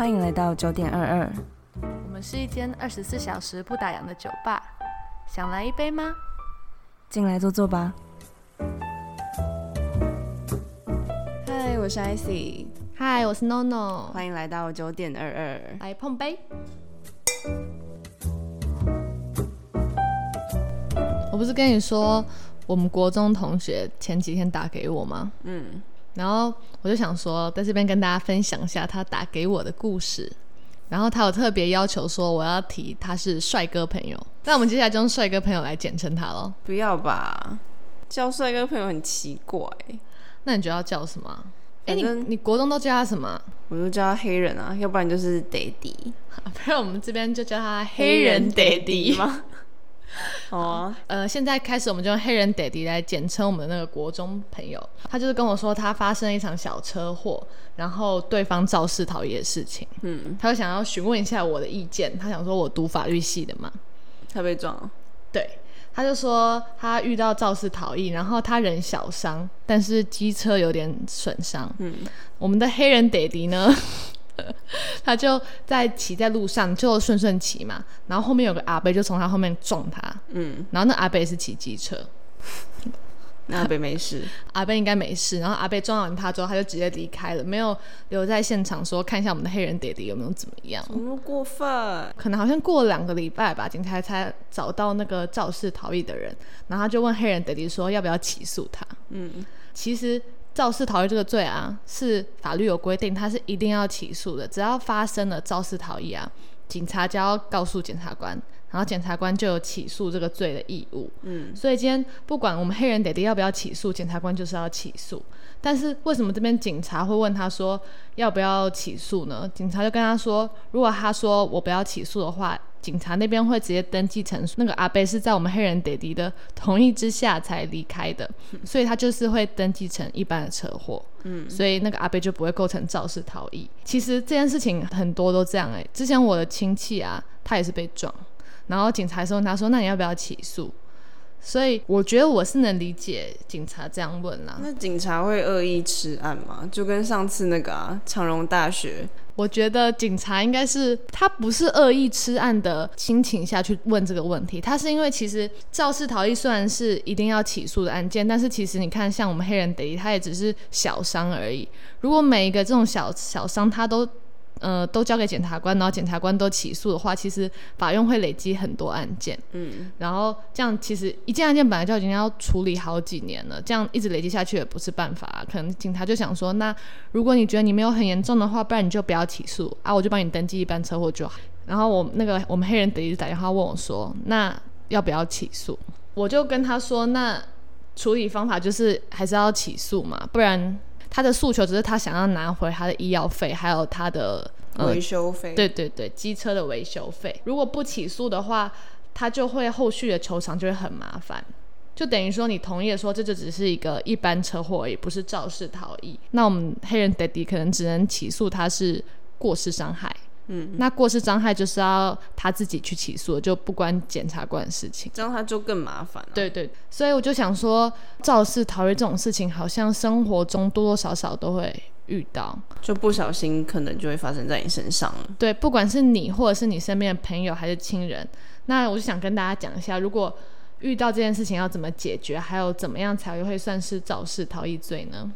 欢迎来到九点二二。我们是一间二十四小时不打烊的酒吧，想来一杯吗？进来坐坐吧。嗨，我是 Icy 嗨，我是 NONO，欢迎来到九点二二。来碰杯。我不是跟你说，我们国中同学前几天打给我吗？嗯，然后我就想说，在这边跟大家分享一下他打给我的故事。然后他有特别要求说，我要提他是帅哥朋友。那我们接下来就用帅哥朋友来简称他咯。不要吧，叫帅哥朋友很奇怪。那你觉得要叫什么？哎，你你国中都叫他什么？我就叫他黑人啊，要不然就是 Daddy。不然我们这边就叫他黑人 daddy 吗？好啊，呃，现在开始我们就用黑人 daddy 来简称我们的那个国中朋友。他就是跟我说他发生了一场小车祸，然后对方肇事逃逸的事情。嗯，他就想要询问一下我的意见。他想说我读法律系的嘛，他被撞了。对，他就说他遇到肇事逃逸，然后他人小伤，但是机车有点损伤。嗯，我们的黑人爹地呢，他就在骑在路上，就顺顺骑嘛，然后后面有个阿伯就从他后面撞他，嗯，然后那阿伯也是骑机车，那被没事。阿伯应该没事，然后阿伯撞完他之后，他就直接离开了，没有留在现场说看一下我们的黑人爹地有没有怎么样。怎么过分？可能好像过了两个礼拜吧，警察才找到那个肇事逃逸的人，然后他就问黑人爹地说要不要起诉他。嗯，其实肇事逃逸这个罪啊，是法律有规定，它是一定要起诉的。只要发生了肇事逃逸啊，警察就要告诉检察官，然后检察官就有起诉这个罪的义务。嗯，所以今天不管我们黑人爹爹要不要起诉，检察官就是要起诉。但是为什么这边警察会问他说要不要起诉呢？警察就跟他说，如果他说我不要起诉的话，警察那边会直接登记成那个阿贝是在我们黑人爹爹的同意之下才离开的，所以他就是会登记成一般的车祸。嗯，所以那个阿贝就不会构成肇事逃逸。其实这件事情很多都这样哎、之前我的亲戚啊，他也是被撞，然后警察说问他说：“那你要不要起诉？”所以我觉得我是能理解警察这样问啦。那警察会恶意吃案吗？就跟上次那个啊，长荣大学。我觉得警察应该是他不是恶意吃案的心情下去问这个问题，他是因为其实肇事逃逸虽然是一定要起诉的案件，但是其实你看像我们黑人得他也只是小伤而已。如果每一个这种小小伤他都呃都交给检察官，然后检察官都起诉的话，其实法院会累积很多案件。嗯，然后这样其实一件案件本来就已经要处理好几年了，这样一直累积下去也不是办法、啊。可能警察就想说，那如果你觉得你没有很严重的话，不然你就不要起诉啊，我就帮你登记一般车祸就好。然后我那个我们黑人得就打电话问我说，那要不要起诉？我就跟他说，那处理方法就是还是要起诉嘛，不然他的诉求只是他想要拿回他的医药费，还有他的呃维修费。对对对，机车的维修费，如果不起诉的话，他就会后续的求偿就会很麻烦。就等于说，你同意了说这就只是一个一般车祸而已，不是肇事逃逸。那我们黑人 daddy 可能只能起诉他是过失伤害。嗯，那过失伤害就是要他自己去起诉，就不关检察官的事情。这样他就更麻烦了。对对，所以我就想说，肇事逃逸这种事情，好像生活中多多少少都会遇到。就不小心可能就会发生在你身上了。对，不管是你或者是你身边的朋友还是亲人，那我就想跟大家讲一下，如果遇到这件事情要怎么解决，还有怎么样才会算是肇事逃逸罪呢？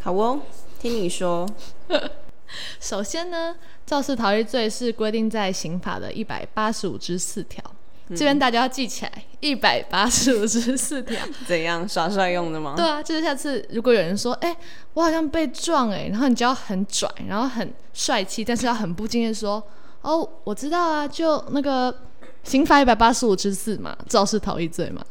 好哦，听你说。首先呢，肇事逃逸罪是规定在刑法的一百八十五之四条，这边大家要记起来，一百八十五之四条。怎样耍帅用的吗？对啊，就是下次如果有人说，哎、我好像被撞哎、然后你就要很拽，然后很帅气，但是要很不经意地说，哦，我知道啊，就那个刑法一百八十五之四嘛，肇事逃逸罪嘛，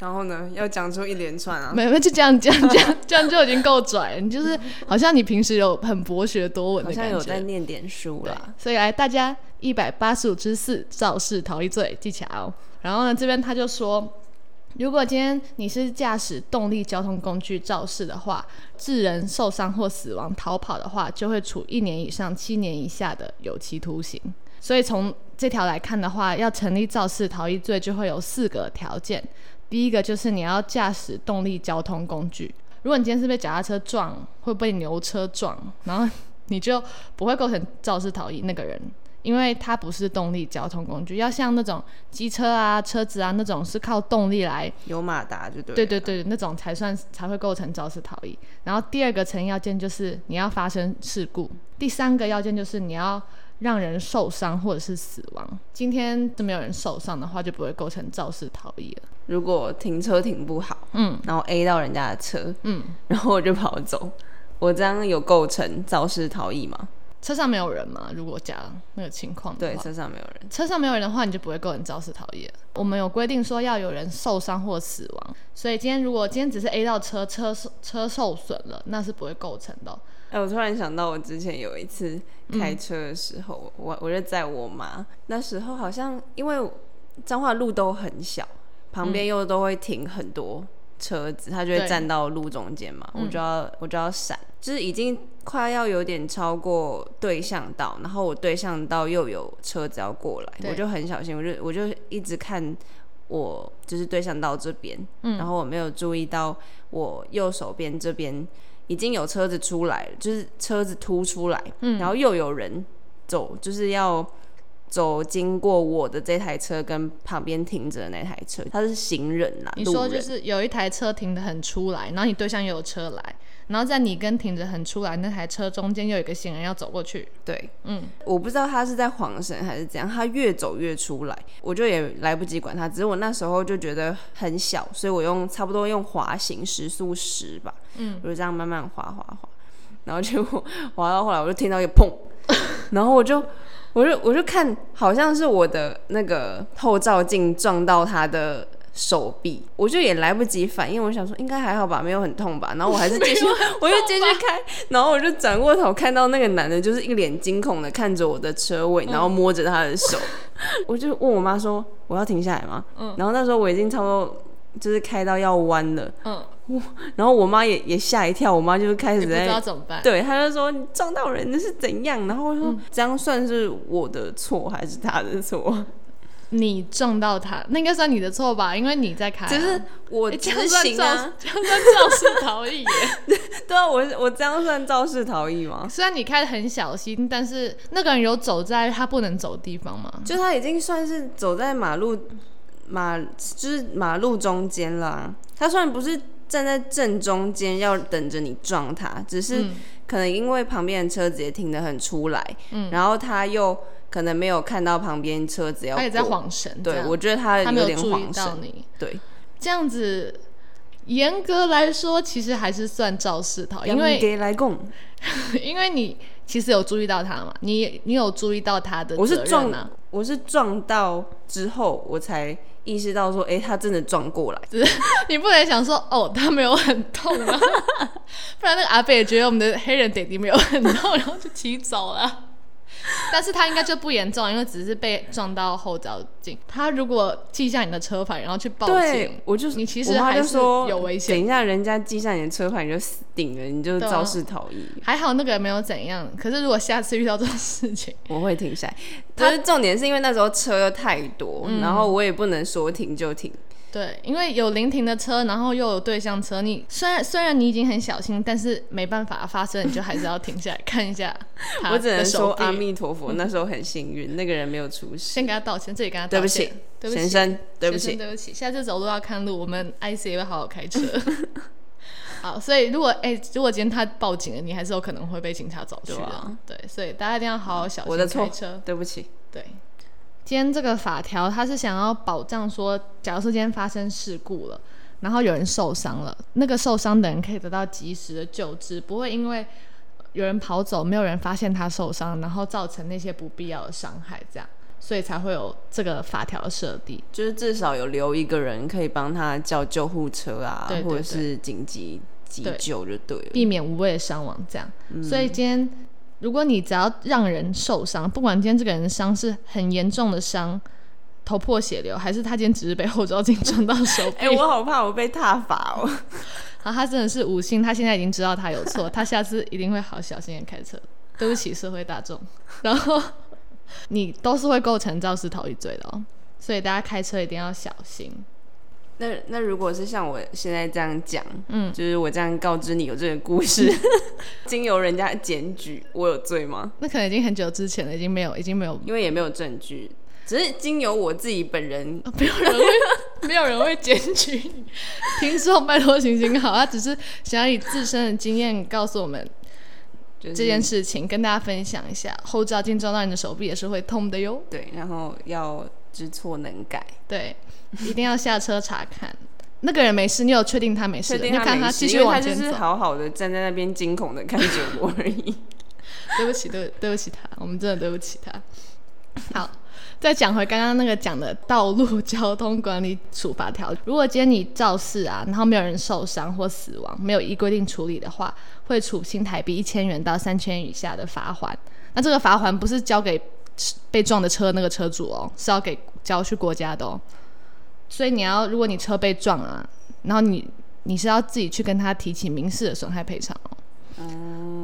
然后呢，要讲出一连串啊。没有就这样这样这样 这样就已经够拽了，你就是好像你平时有很博学多闻好像的感觉，有在念点书对啦。，所以来大家一百八十五之四肇事逃逸罪记起来哦。然后呢，这边他就说，如果今天你是驾驶动力交通工具肇事的话，致人受伤或死亡、逃跑的话，就会处一年以上七年以下的有期徒刑。所以从这条来看的话，要成立肇事逃逸罪，就会有四个条件。第一个就是你要驾驶动力交通工具。如果你今天是被脚踏车撞，会被牛车撞，然后你就不会构成肇事逃逸那个人，因为它不是动力交通工具，要像那种机车啊、车子啊那种是靠动力来，有马达就对。对对对，那种才算才会构成肇事逃逸。然后第二个成要件就是你要发生事故，第三个要件就是你要让人受伤或者是死亡。今天都没有人受伤的话，就不会构成肇事逃逸了。如果停车停不好，嗯然后 A 到人家的车，嗯，然后我就跑走，我这样有构成肇事逃逸吗？车上没有人嘛？如果假那个情况的对，车上没有人。车上没有人的话，你就不会构成肇事逃逸了。我们有规定说要有人受伤或死亡，所以今天如果今天只是 A 到车车车受损了，那是不会构成的哦。哎、我突然想到，我之前有一次开车的时候，我我就载我妈，那时候好像因为彰化路都很小，旁边又都会停很多车子，她就会站到路中间嘛，嗯我就要我就要闪，就是已经快要有点超过对向道，然后我对向道又有车子要过来，我就很小心，我就我就一直看。我就是对向道这边，嗯。然后我没有注意到我右手边这边已经有车子出来了，就是车子突出来，嗯。然后又有人走，就是要走经过我的这台车跟旁边停着的那台车，他是行人啦，你说就是有一台车停的很出来，然后你对象又有车来，然后在你跟停着很出来那台车中间又有一个行人要走过去，对，嗯，我不知道他是在晃神还是怎样，他越走越出来，我就也来不及管他，只是我那时候就觉得很小，所以我用差不多用滑行时速十吧，嗯，我就这样慢慢滑滑滑，然后结果滑到后来我就听到一个砰，然后我就我就我就看好像是我的那个后照镜撞到他的。手臂，我就也来不及反应，我想说应该还好吧，没有很痛吧。然后我还是 继续，我就继续开，然后我就转过头看到那个男的，就是一脸惊恐的看着我的车尾，然后摸着他的手，我就问我妈说我要停下来吗？嗯然后那时候我已经差不多就是开到要弯了，嗯，然后我妈也也吓一跳，我妈就开始也不知道在。怎么办。对，她就说你撞到人的是怎样？然后我说、这样算是我的错还是他的错？你撞到他，那应该算你的错吧？因为你在开、啊，只是我诶这执样算肇这样算肇事逃逸耶。对啊，我我这样算肇事逃逸吗？虽然你开的很小心，但是那个人有走在他不能走的地方吗？就他已经算是走在马路马就是马路中间啦。他虽然不是站在正中间要等着你撞他，只是嗯可能因为旁边的车子也停得很出来，嗯然后他又可能没有看到旁边车子要他也在。晃神，这对，我觉得他他没有点有注意晃神。到你。对，这样子，严格来说，其实还是算肇事逃逸，因为给来供，因为你其实有注意到他嘛，你你有注意到他的我是撞啊，我是撞到之后我才意识到说，哎、他真的撞过来。你不能想说哦，他没有很痛啊，不然那个阿贝也觉得我们的黑人弟弟没有很痛，然后就骑走了。但是他应该就不严重，因为只是被撞到后照镜。他如果记下你的车牌，然后去报对警，，我就你其实还是说有危险等一下，人家记下你的车牌，你就死定了，你就肇事逃逸。还好那个人没有怎样。可是如果下次遇到这种事情，我会停下来，可是重点是因为那时候车又太多，嗯然后我也不能说停就停。对，因为有临停的车，然后又有对向车，你虽然虽然你已经很小心，但是没办法发生，你就还是要停下来看一下 我只能说阿弥陀佛，那时候很幸运，那个人没有出事。先给他道歉，这里跟他对不道歉起，对不起，先生，对不起。对不起，下次走路要看路，我们 IC 也会好好开车。好，所以如果哎、如果今天他报警了，你还是有可能会被警察找去的。对啊对，所以大家一定要好好小心我的错开车。对不起。对，今天这个法条它是想要保障说，假如说今天发生事故了，然后有人受伤了，那个受伤的人可以得到及时的救治，不会因为有人跑走，没有人发现他受伤，然后造成那些不必要的伤害，这样，所以才会有这个法条的设定。就是至少有留一个人可以帮他叫救护车啊，对对或者是紧急急救就对了。避免无谓的伤亡。这样，所以今天如果你只要让人受伤，不管今天这个人的伤是很严重的伤，头破血流，还是他今天只是被后照镜撞到手臂，哎、我好怕我被踏罚哦。好，他真的是五星，他现在已经知道他有错，他下次一定会好小心的开车。对不起，社会大众。然后你都是会构成肇事逃逸罪的哦，所以大家开车一定要小心。那那如果是像我现在这样讲，嗯，就是我这样告知你有这个故事，经由人家检举，我有罪吗？那可能已经很久之前了，已经没有，已经没有，因为也没有证据，只是经由我自己本人，没有人会，没有人会检举你。听众拜托行行好，他只是想要以自身的经验告诉我们就是这件事情，跟大家分享一下。后照镜撞到你的手臂也是会痛的哟。对，然后要知错能改，对，一定要下车查看。那个人没事，你有确定他没事的？你就看他往前走。就是好好的站在那边惊恐的看着我而已。对不起，对对不起他，我们真的对不起他。好，再讲回刚刚那个讲的道路 交通管理处罚条，如果今天你肇事啊，然后没有人受伤或死亡，没有依规定处理的话，会处新台币一千元到三千元以下的罚款。那这个罚款不是交给被撞的车那个车主哦，是要给交去国家的哦。所以你要，如果你车被撞啊，然后你你是要自己去跟他提起民事的损害赔偿哦。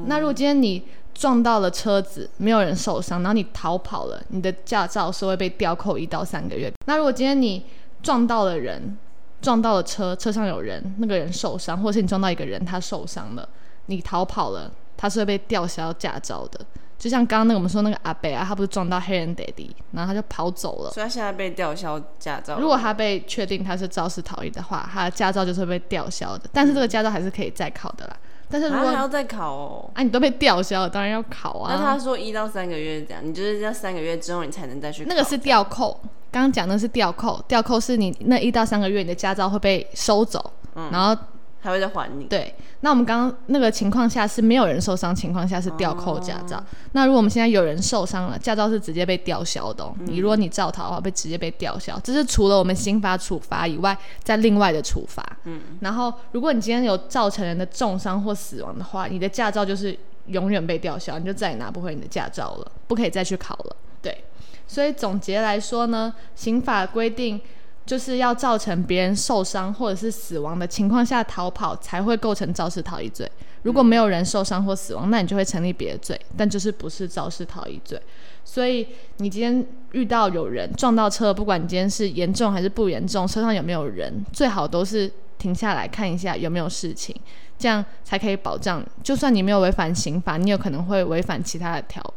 那如果今天你撞到了车子，没有人受伤，然后你逃跑了，你的驾照是会被吊扣一到三个月。那如果今天你撞到了人，撞到了车，车上有人，那个人受伤，或者是你撞到一个人，他受伤了，你逃跑了，他是会被吊销驾照的。就像刚刚那个我们说那个阿北啊，他不是撞到黑人爹地，然后他就跑走了。所以他现在被吊销驾照。如果他被确定他是肇事逃逸的话，他的驾照就是会被吊销的，但是这个驾照还是可以再考的啦。但是如果他还要再考哦。啊，你都被吊销了，当然要考啊。那他说一到三个月这样，你就是要三个月之后你才能再去考。那个是吊扣，刚刚讲的是吊扣，吊扣是你那一到三个月你的驾照会被收走，然后还会再还你。对。那我们刚刚那个情况下是没有人受伤情况下是吊扣驾照，那如果我们现在有人受伤了，驾照是直接被吊销的、哦。你如果你照逃的话，被直接被吊销，这是除了我们刑法处罚以外，在另外的处罚。嗯。然后，如果你今天有造成人的重伤或死亡的话，你的驾照就是永远被吊销，你就再也拿不回你的驾照了，不可以再去考了。对。所以总结来说呢，刑法规定。就是要造成别人受伤或者是死亡的情况下逃跑，才会构成肇事逃逸罪。如果没有人受伤或死亡，那你就会成立别的罪，但就是不是肇事逃逸罪。所以你今天遇到有人撞到车，不管你今天是严重还是不严重，车上有没有人，最好都是停下来看一下有没有事情，这样才可以保障。就算你没有违反刑法，你有可能会违反其他的条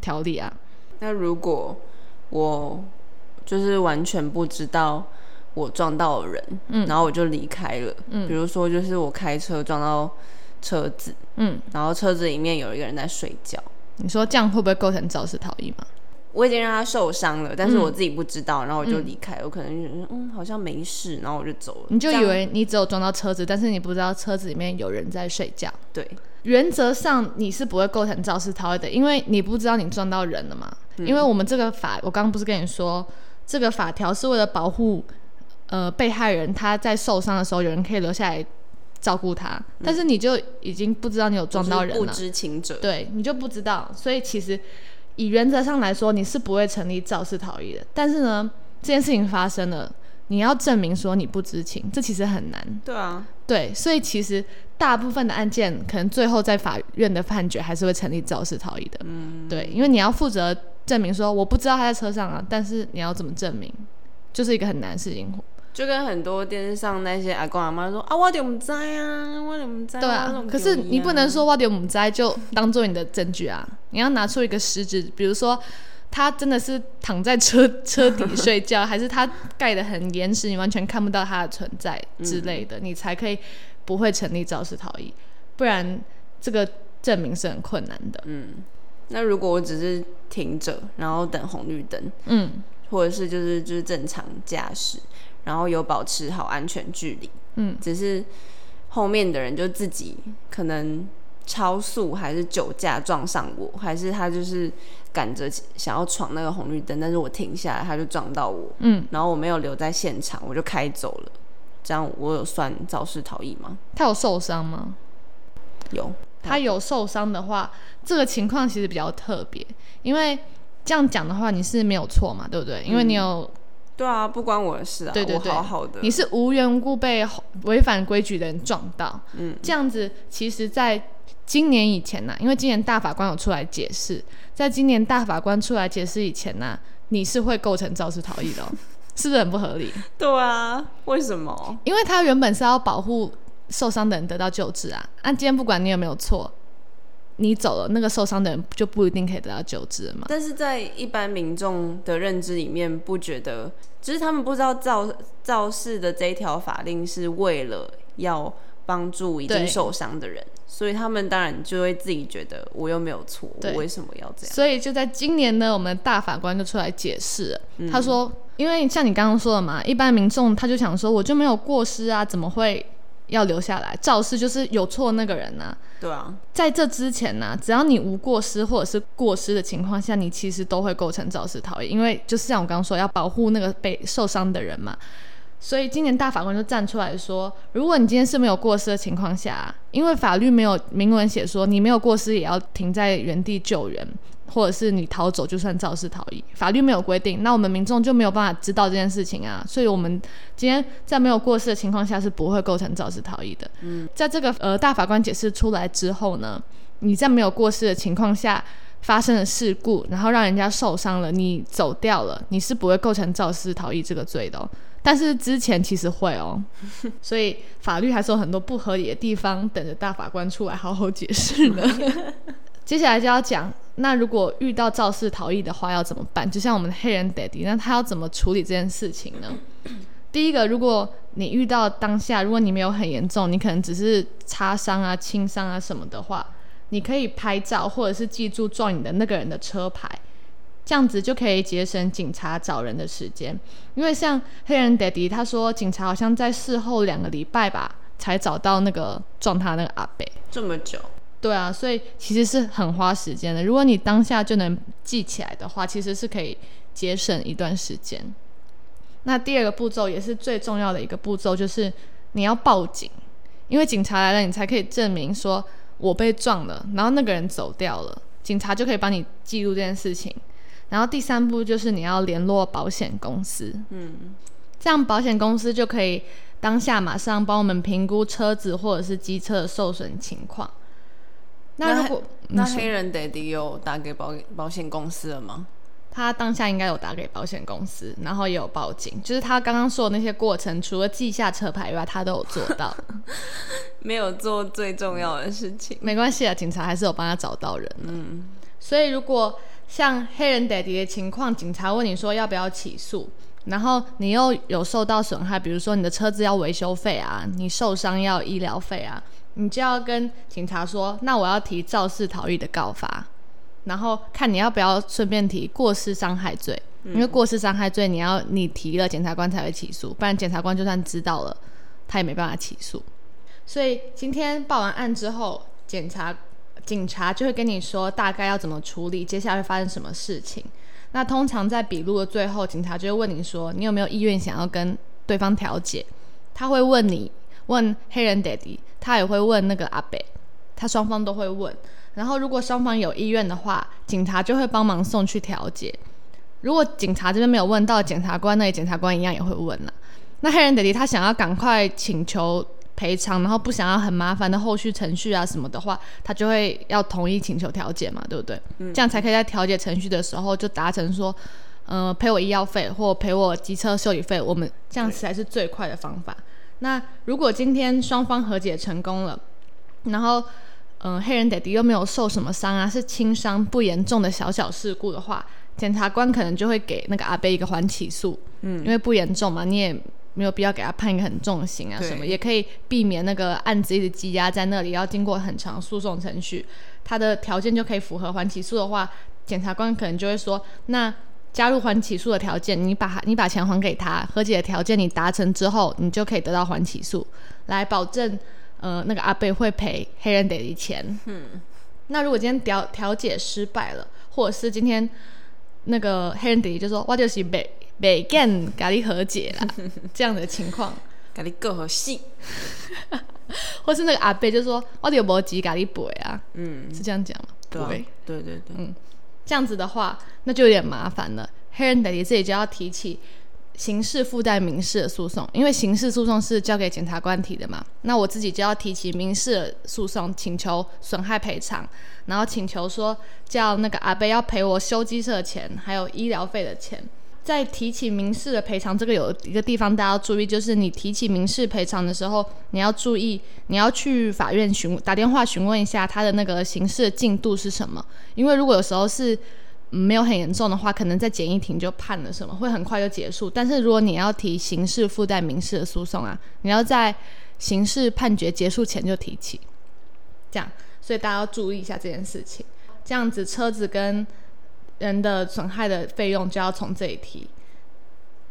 条例啊。那如果我就是完全不知道我撞到了人，嗯，然后我就离开了，嗯，比如说就是我开车撞到车子，嗯，然后车子里面有一个人在睡觉，你说这样会不会构成肇事逃逸吗？我已经让他受伤了，但是我自己不知道，然后我就离开，我可能就嗯好像没事，然后我就走了。你就以为你只有撞到车子，但是你不知道车子里面有人在睡觉。对，原则上你是不会构成肇事逃逸的，因为你不知道你撞到人了嘛。因为我们这个法，我刚刚不是跟你说，这个法条是为了保护呃被害人，他在受伤的时候有人可以留下来照顾他，但是你就已经不知道你有撞到人了，不知情者，对你就不知道，所以其实以原则上来说，你是不会成立肇事逃逸的。但是呢，这件事情发生了，你要证明说你不知情，这其实很难。对啊，对，所以其实大部分的案件，可能最后在法院的判决还是会成立肇事逃逸的。嗯，对，因为你要负责证明说我不知道他在车上啊，但是你要怎么证明，就是一个很难的事情。就跟很多电视上那些阿公阿妈说啊，我就唔知啊，我就唔知。对啊，可是你不能说我就唔知就当做你的证据啊，你要拿出一个实质，比如说他真的是躺在车车底睡觉，还是他盖的很严实，你完全看不到他的存在之类的，你才可以不会成立肇事逃逸，不然这个证明是很困难的。嗯，那如果我只是停着，然后等红绿灯，嗯，或者是就是就是正常驾驶。然后有保持好安全距离，嗯，只是后面的人就自己可能超速，还是酒驾撞上我，还是他就是赶着想要闯那个红绿灯，但是我停下来，他就撞到我，嗯，然后我没有留在现场，我就开走了，这样我有算肇事逃逸吗？他有受伤吗？有，他有受伤的话，这个情况其实比较特别，因为这样讲的话，你是没有错嘛，对不对？因为你有。对啊，不关我的事啊。对对对，好好的。你是无缘无故被违反规矩的人撞到，嗯，这样子，其实在今年以前呢，因为今年大法官有出来解释，在今年大法官出来解释以前呢，你是会构成肇事逃逸的。是不是很不合理？对啊，为什么？因为他原本是要保护受伤的人得到救治啊。那今天不管你有没有错，你走了，那个受伤的人就不一定可以得到救治了嘛。但是在一般民众的认知里面，不觉得，只是他们不知道肇肇事的这一条法令是为了要帮助已经受伤的人，所以他们当然就会自己觉得我又没有错，我为什么要这样？所以就在今年呢，我们的大法官就出来解释了，嗯他说，因为像你刚刚说的嘛，一般民众他就想说，我就没有过失啊，怎么会要留下来？肇事就是有错那个人呢、对啊，在这之前呢、只要你无过失或者是过失的情况下，你其实都会构成肇事逃逸，因为就是像我刚刚说，要保护那个被受伤的人嘛。所以今年大法官就站出来说，如果你今天是没有过失的情况下，因为法律没有明文写说你没有过失也要停在原地救人，或者是你逃走就算肇事逃逸，法律没有规定，那我们民众就没有办法知道这件事情啊。所以我们今天在没有过失的情况下是不会构成肇事逃逸的。嗯，在这个呃大法官解释出来之后呢，你在没有过失的情况下发生了事故，然后让人家受伤了，你走掉了，你是不会构成肇事逃逸这个罪的、哦。但是之前其实会哦，所以法律还是有很多不合理的地方，等着大法官出来好好解释呢。接下来就要讲，那如果遇到肇事逃逸的话要怎么办？就像我们的黑人 daddy，那他要怎么处理这件事情呢？第一个，如果你遇到当下，如果你没有很严重，你可能只是擦伤啊、轻伤啊什么的话，你可以拍照或者是记住撞你的那个人的车牌，这样子就可以节省警察找人的时间。因为像黑人 daddy 他说，警察好像在事后两个礼拜吧才找到那个撞他那个阿北。这么久，对啊，所以其实是很花时间的。如果你当下就能记起来的话，其实是可以节省一段时间。那第二个步骤也是最重要的一个步骤，就是你要报警，因为警察来了，你才可以证明说我被撞了，然后那个人走掉了，警察就可以帮你记录这件事情。然后第三步就是你要联络保险公司，嗯，这样保险公司就可以当下马上帮我们评估车子或者是机车的受损情况。那如果那黑人 daddy 有打给保保险公司了吗？他当下应该有打给保险公司，然后也有报警，就是他刚刚说的那些过程，除了记下车牌以外，他都有做到。没有做最重要的事情。没关系啊，警察还是有帮他找到人。嗯，所以如果像黑人 daddy 的情况，警察问你说要不要起诉，然后你又有受到损害，比如说你的车子要维修费啊，你受伤要医疗费啊，你就要跟警察说，那我要提肇事逃逸的告发，然后看你要不要顺便提过失伤害罪，因为过失伤害罪你要你提了，检察官才会起诉，不然检察官就算知道了，他也没办法起诉。所以今天报完案之后，检察警察就会跟你说大概要怎么处理，接下来会发生什么事情。那通常在笔录的最后，警察就会问你说，你有没有意愿想要跟对方调解？他会问你，问黑人爹地他也会问那个阿北，他双方都会问。然后如果双方有意愿的话，警察就会帮忙送去调解。如果警察这边没有问到，检察官那检察官一样也会问了。那黑人爹地他想要赶快请求赔偿，然后不想要很麻烦的后续程序啊什么的话，他就会要同意请求调解嘛，对不对？这样才可以在调解程序的时候就达成说，呃，赔我医药费或赔我机车修理费，我们这样才是最快的方法。那如果今天双方和解成功了，然后嗯、呃黑人 daddy 又没有受什么伤啊，是轻伤不严重的小小事故的话，检察官可能就会给那个阿贝一个缓起诉，嗯，因为不严重嘛，你也没有必要给他判一个很重的刑啊什么，也可以避免那个案子一直积压在那里，要经过很长诉讼程序，他的条件就可以符合缓起诉的话，检察官可能就会说，那加入缓起诉的条件，你把你把钱还给他，和解的条件你达成之后，你就可以得到缓起诉，来保证呃那个阿贝会赔黑人得的钱。嗯，那如果今天调调解失败了，或者是今天那个黑人弟弟就说我就是北北干跟你和解啦，这样的情况，甲你各和戏，或是那个阿贝就说我有无钱甲你赔啊，嗯，是这样讲吗？对啊。赔对对嗯，这样子的话，那就有点麻烦了。黑人 daddy 这里就要提起刑事附带民事的诉讼，因为刑事诉讼是交给检察官提的嘛。那我自己就要提起民事的诉讼，请求损害赔偿，然后请求说叫那个阿贝要赔我修机车的钱，还有医疗费的钱。在提起民事的赔偿，这个有一个地方大家要注意，就是你提起民事赔偿的时候，你要注意，你要去法院询打电话询问一下他的那个刑事的进度是什么，因为如果有时候是。没有很严重的话，可能在简易庭就判了什么，会很快就结束。但是如果你要提刑事附带民事的诉讼啊，你要在刑事判决结束前就提起，这样，所以大家要注意一下这件事情。这样子车子跟人的损害的费用就要从这里提。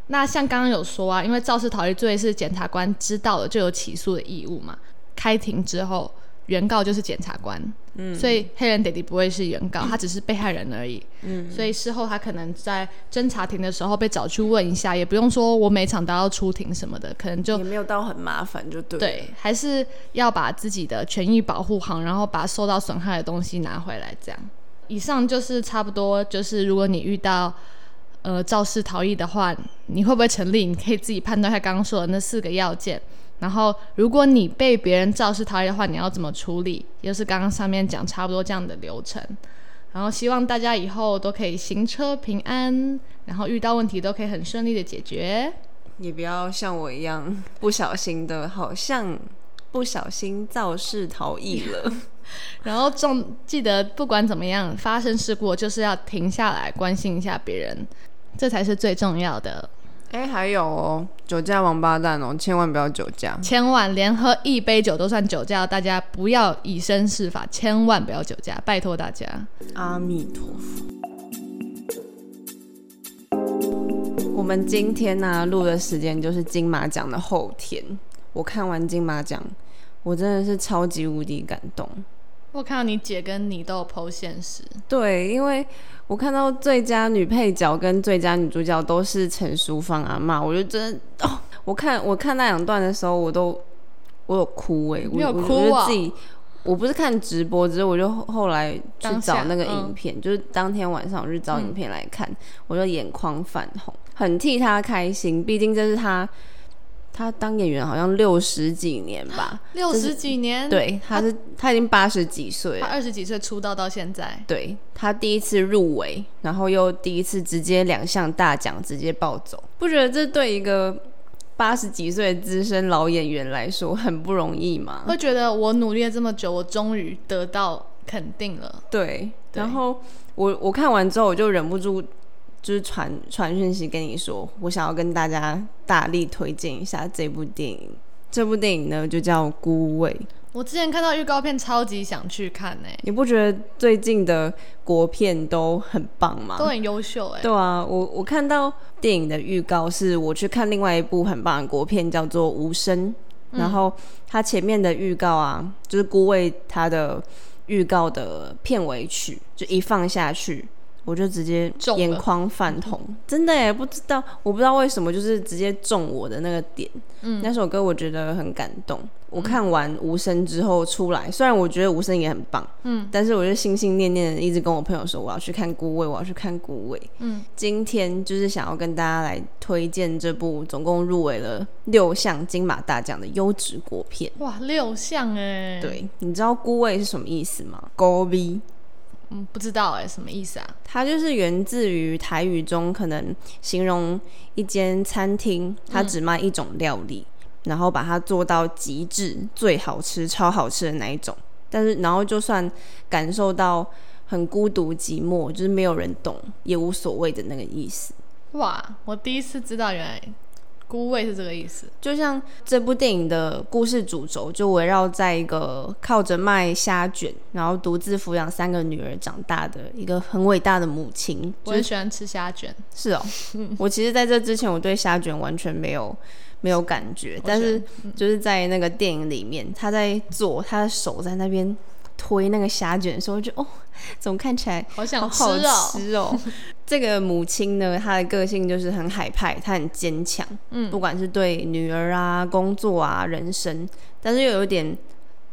那像刚刚有说啊，因为肇事逃逸罪是检察官知道了就有起诉的义务嘛，开庭之后。原告就是检察官，嗯，所以黑人爹地不会是原告，他只是被害人而已，嗯，所以事后他可能在侦查庭的时候被找去问一下，也不用说我每场都要出庭什么的，可能就也没有到很麻烦，就对，对，还是要把自己的权益保护好，然后把受到损害的东西拿回来，这样。以上就是差不多，就是如果你遇到呃肇事逃逸的话，你会不会成立？你可以自己判断一下刚刚说的那四个要件。然后，如果你被别人肇事逃逸的话，你要怎么处理？又是刚刚上面讲差不多这样的流程。然后希望大家以后都可以行车平安，然后遇到问题都可以很顺利的解决。你不要像我一样不小心的，好像不小心肇事逃逸了。然后重记得，不管怎么样发生事故，就是要停下来关心一下别人，这才是最重要的。哎，还有哦，酒驾王八蛋哦，千万不要酒驾，千万连喝一杯酒都算酒驾，大家不要以身试法，千万不要酒驾，拜托大家。阿弥陀佛。我们今天呢录的时间就是金马奖的后天，我看完金马奖，我真的是超级无敌感动。我看到你姐跟你都有 PO 现实，对，因为我看到最佳女配角跟最佳女主角都是陈淑芳阿妈，我就真的哦，我看我看那两段的时候，我都我有哭哎，我有哭。我自己我不是看直播，只是我就后来去找那个影片，就是当天晚上我去找影片来看，我就眼眶泛红，很替她开心，毕竟这是他。他当演员好像六十几年吧，六十几年，对，他是他已经八十几岁，他二十几岁出道到现在，对他第一次入围，然后又第一次直接两项大奖直接抱走，不觉得这对一个八十几岁的资深老演员来说很不容易吗？会觉得我努力了这么久，我终于得到肯定了，对，然后我我看完之后我就忍不住。就是传传讯息跟你说，我想要跟大家大力推荐一下这部电影。这部电影呢就叫《孤味》。我之前看到预告片，超级想去看呢。你不觉得最近的国片都很棒吗？都很优秀哎。对啊，我我看到电影的预告，是我去看另外一部很棒的国片，叫做《无声》。然后它前面的预告啊，就是《孤味》它的预告的片尾曲，就一放下去。我就直接眼眶泛红，真的也不知道，我不知道为什么，就是直接中我的那个点。嗯，那首歌我觉得很感动。我看完《无声》之后出来，虽然我觉得《无声》也很棒，嗯，但是我就心心念念的一直跟我朋友说，我要去看《孤味》，我要去看《孤味》。嗯，今天就是想要跟大家来推荐这部总共入围了六项金马大奖的优质国片。哇，六项哎！对，你知道《孤味》是什么意思吗？高 V。嗯，不知道哎，什么意思啊？它就是源自于台语中，可能形容一间餐厅，它只卖一种料理，然后把它做到极致，最好吃、超好吃的那一种。但是，然后就算感受到很孤独寂寞，就是没有人懂也无所谓的那个意思。哇，我第一次知道，原来。孤味是这个意思，就像这部电影的故事主轴，就围绕在一个靠着卖虾卷，然后独自抚养三个女儿长大的一个很伟大的母亲。我很喜欢吃虾卷，是哦。我其实在这之前，我对虾卷完全没有没有感觉，但是就是在那个电影里面，他在做，他的手在那边。推那个虾卷的时候，就哦，怎么看起来好想吃哦？这个母亲呢，她的个性就是很海派，她很坚强，嗯，不管是对女儿啊、工作啊、人生，但是又有点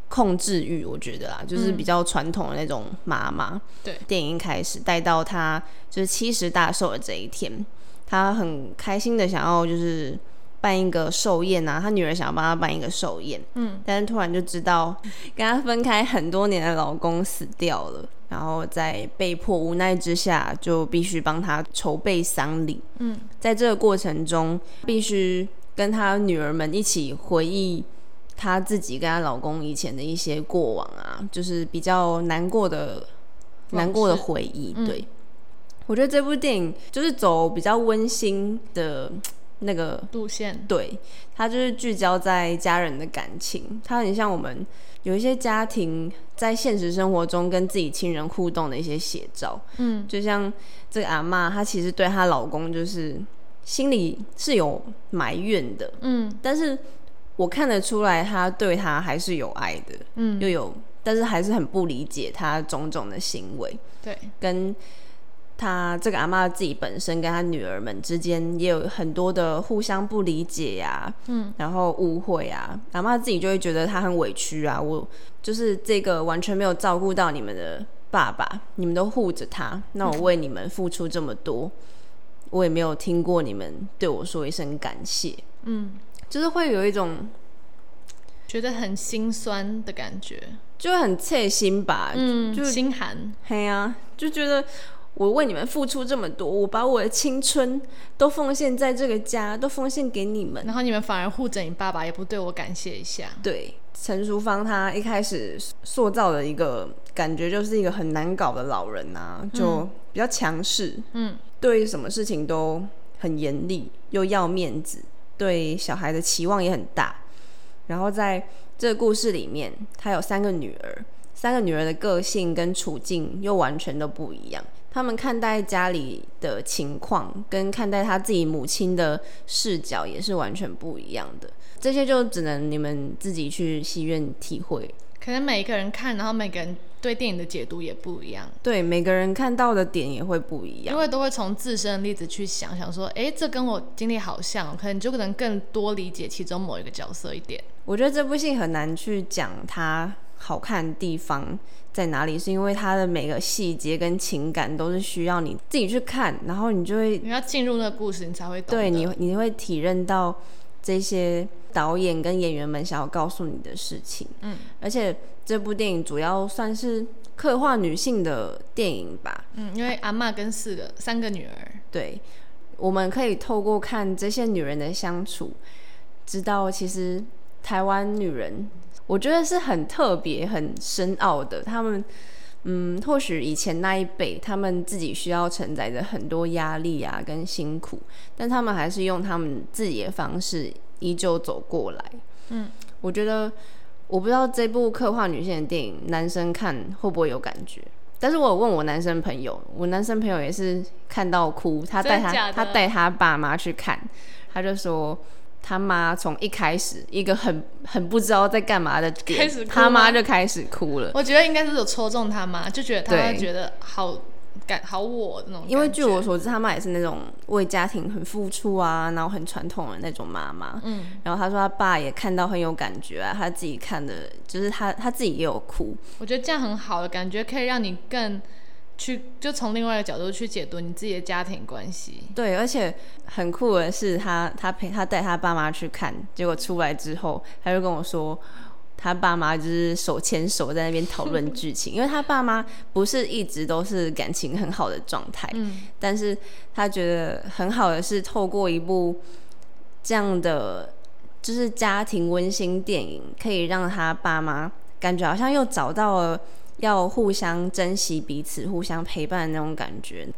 控制欲，我觉得啊，就是比较传统的那种妈妈。对，电影开始带到她就是七十大寿的这一天，她很开心的想要就是办一个寿宴啊，他女儿想要帮他办一个寿宴，嗯，但是突然就知道跟他分开很多年的老公死掉了，然后在被迫无奈之下，就必须帮他筹备丧礼，嗯，在这个过程中，必须跟他女儿们一起回忆她自己跟她老公以前的一些过往啊，就是比较难过的难过的回忆，对。我觉得这部电影就是走比较温馨的那个路线，对，它就是聚焦在家人的感情，它很像我们有一些家庭在现实生活中跟自己亲人互动的一些写照。嗯，就像这个阿妈，她其实对她老公就是心里是有埋怨的，嗯，但是我看得出来，她对他还是有爱的，嗯，又有，但是还是很不理解他种种的行为，对，跟。他这个阿妈自己本身跟他女儿们之间也有很多的互相不理解呀，嗯，然后误会啊，阿妈自己就会觉得他很委屈啊，我就是这个完全没有照顾到你们的爸爸，你们都护着他，那我为你们付出这么多，我也没有听过你们对我说一声感谢，嗯，就是会有一种觉得很心酸的感觉，就很切心吧，嗯，就心寒，嘿呀，就觉得。我为你们付出这么多，我把我的青春都奉献在这个家，都奉献给你们，然后你们反而护着你爸爸，也不对我感谢一下。对，陈淑芳她一开始塑造的一个感觉就是一个很难搞的老人啊，就比较强势，嗯，对什么事情都很严厉，又要面子，对小孩的期望也很大。然后在这个故事里面，她有三个女儿，三个女儿的个性跟处境又完全都不一样。他们看待家里的情况，跟看待他自己母亲的视角也是完全不一样的。这些就只能你们自己去戏院体会。可能每一个人看，然后每个人对电影的解读也不一样。对，每个人看到的点也会不一样，因为都会从自身的例子去想想说，哎，这跟我经历好像，可能就可能更多理解其中某一个角色一点。我觉得这部戏很难去讲它好看的地方。在哪里？是因为它的每个细节跟情感都是需要你自己去看，然后你就会你要进入那个故事，你才会懂。对你，你会体认到这些导演跟演员们想要告诉你的事情。嗯，而且这部电影主要算是刻画女性的电影吧。嗯，因为阿妈跟四个、三个女儿。对，我们可以透过看这些女人的相处，知道其实台湾女人。我觉得是很特别、很深奥的。他们，嗯，或许以前那一辈，他们自己需要承载着很多压力啊，跟辛苦，但他们还是用他们自己的方式依旧走过来。嗯，我觉得，我不知道这部刻画女性的电影，男生看会不会有感觉？但是我有问我男生朋友，我男生朋友也是看到哭，他带他他带他爸妈去看，他就说。他妈从一开始一个很很不知道在干嘛的点，他妈就开始哭了。我觉得应该是有戳中他妈，就觉得他觉得好感好我那种。因为据我所知，他妈也是那种为家庭很付出啊，然后很传统的那种妈妈。嗯。然后他说他爸也看到很有感觉啊，他自己看的，就是他他自己也有哭。我觉得这样很好的感觉，可以让你更。去就从另外一个角度去解读你自己的家庭关系。对，而且很酷的是，他他陪他带他爸妈去看，结果出来之后，他就跟我说，他爸妈就是手牵手在那边讨论剧情，因为他爸妈不是一直都是感情很好的状态。嗯。但是他觉得很好的是，透过一部这样的就是家庭温馨电影，可以让他爸妈感觉好像又找到了。要互相珍惜彼此、互相陪伴的那种感觉。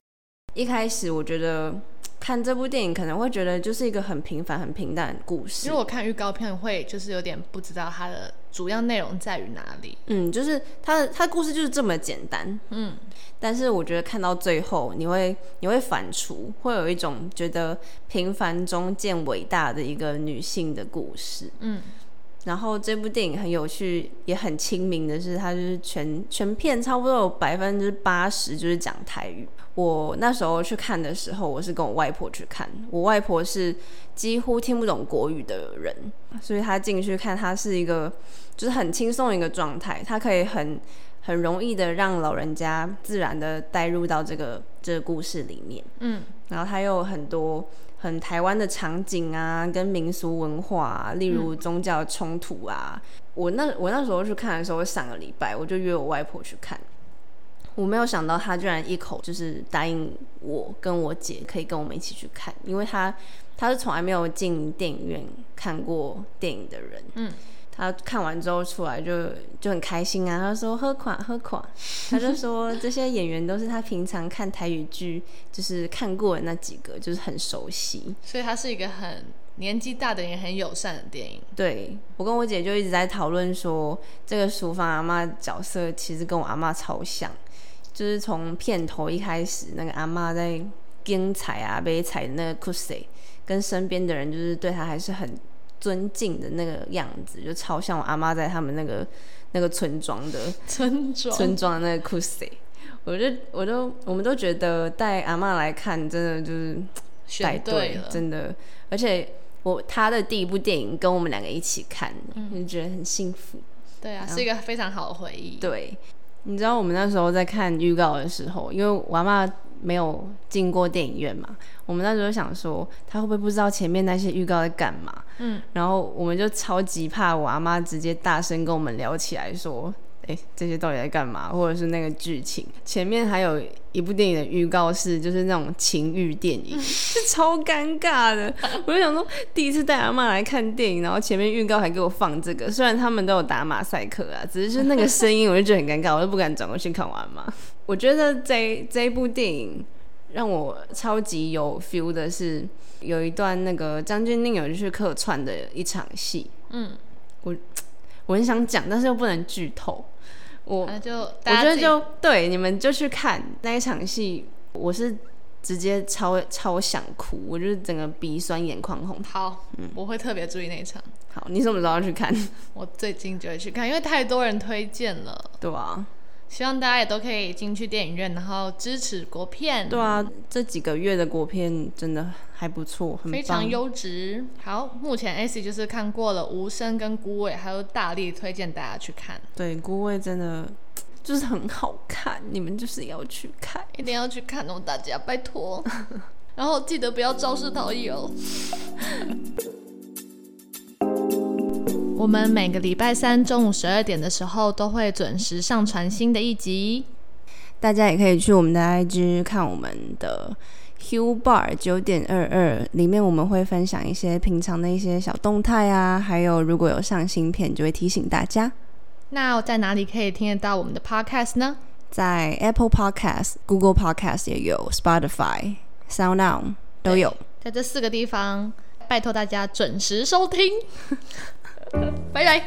一开始我觉得 看这部电影可能会觉得就是一个很平凡、很平淡的故事。因为我看预告片会就是有点不知道它的主要内容在于哪里。嗯，就是它的它的故事就是这么简单。嗯，但是我觉得看到最后，你会你会反刍，会有一种觉得平凡中见伟大的一个女性的故事。嗯。然后这部电影很有趣，也很亲民的是，它就是全全片差不多有百分之八十就是讲台语。我那时候去看的时候，我是跟我外婆去看，我外婆是几乎听不懂国语的人，所以她进去看，她是一个就是很轻松的一个状态，她可以很很容易的让老人家自然的带入到这个这个故事里面。嗯，然后她又有很多。很台湾的场景啊，跟民俗文化、啊，例如宗教冲突啊。我那我那时候去看的时候，上个礼拜我就约我外婆去看，我没有想到她居然一口就是答应我跟我姐可以跟我们一起去看，因为她她是从来没有进电影院看过电影的人。嗯，他看完之后出来就就很开心啊，他说喝垮喝垮，他就说这些演员都是他平常看台语剧就是看过的那几个，就是很熟悉。所以他是一个很年纪大的也很友善的电影。对我跟我姐就一直在讨论说，这个厨房阿妈角色其实跟我阿妈超像，就是从片头一开始，那个阿妈在跟彩啊、背彩的那个 cos，跟身边的人就是对她还是很尊敬的那个样子，就超像我阿妈在他们那个那个村庄的 村庄村庄的那个 cos。我就我都我们都觉得带阿妈来看，真的就是带选对了，真的，而且我他的第一部电影跟我们两个一起看，嗯就觉得很幸福。对啊，是一个非常好的回忆。对，你知道我们那时候在看预告的时候，因为我阿妈没有进过电影院嘛，我们那时候想说，他会不会不知道前面那些预告在干嘛？嗯，然后我们就超级怕我阿妈直接大声跟我们聊起来说。哎，这些到底在干嘛？或者是那个剧情？前面还有一部电影的预告是，就是那种情欲电影，是超尴尬的。我就想说，第一次带阿妈来看电影，然后前面预告还给我放这个，虽然他们都有打马赛克啊，只是就那个声音，我就觉得很尴尬，我都不敢转过去看我阿妈。我觉得这这一部电影让我超级有 feel 的是，有一段那个张钧甯有去客串的一场戏，嗯，我 我很想讲，但是又不能剧透。我我觉得就对你们就去看那一场戏，我是直接超超想哭，我就是整个鼻酸眼眶红。好，嗯我会特别注意那一场。好，你什么时候要去看？我最近就会去看，因为太多人推荐了。对啊，希望大家也都可以进去电影院，然后支持国片，对啊，这几个月的国片真的还不错，很。非常优质。好，目前 A C 就是看过了《无声》跟《孤味》，还有大力推荐大家去看，对，孤味真的 就是很好看，你们就是要去看。一定要去看哦，大家拜托。然后记得不要肇事逃逸哦。我们每个礼拜三中午十二点的时候都会准时上传新的一集。大家也可以去我们的 IG 看我们的 Hugh Bar 九点二二，里面我们会分享一些平常的一些小动态啊，还有如果有上新片，就会提醒大家。那在哪里可以听得到我们的 Podcast 呢？在 Apple Podcast、Google Podcast 也有，Spotify、Sound On 都有。在这四个地方，拜托大家准时收听。拜拜。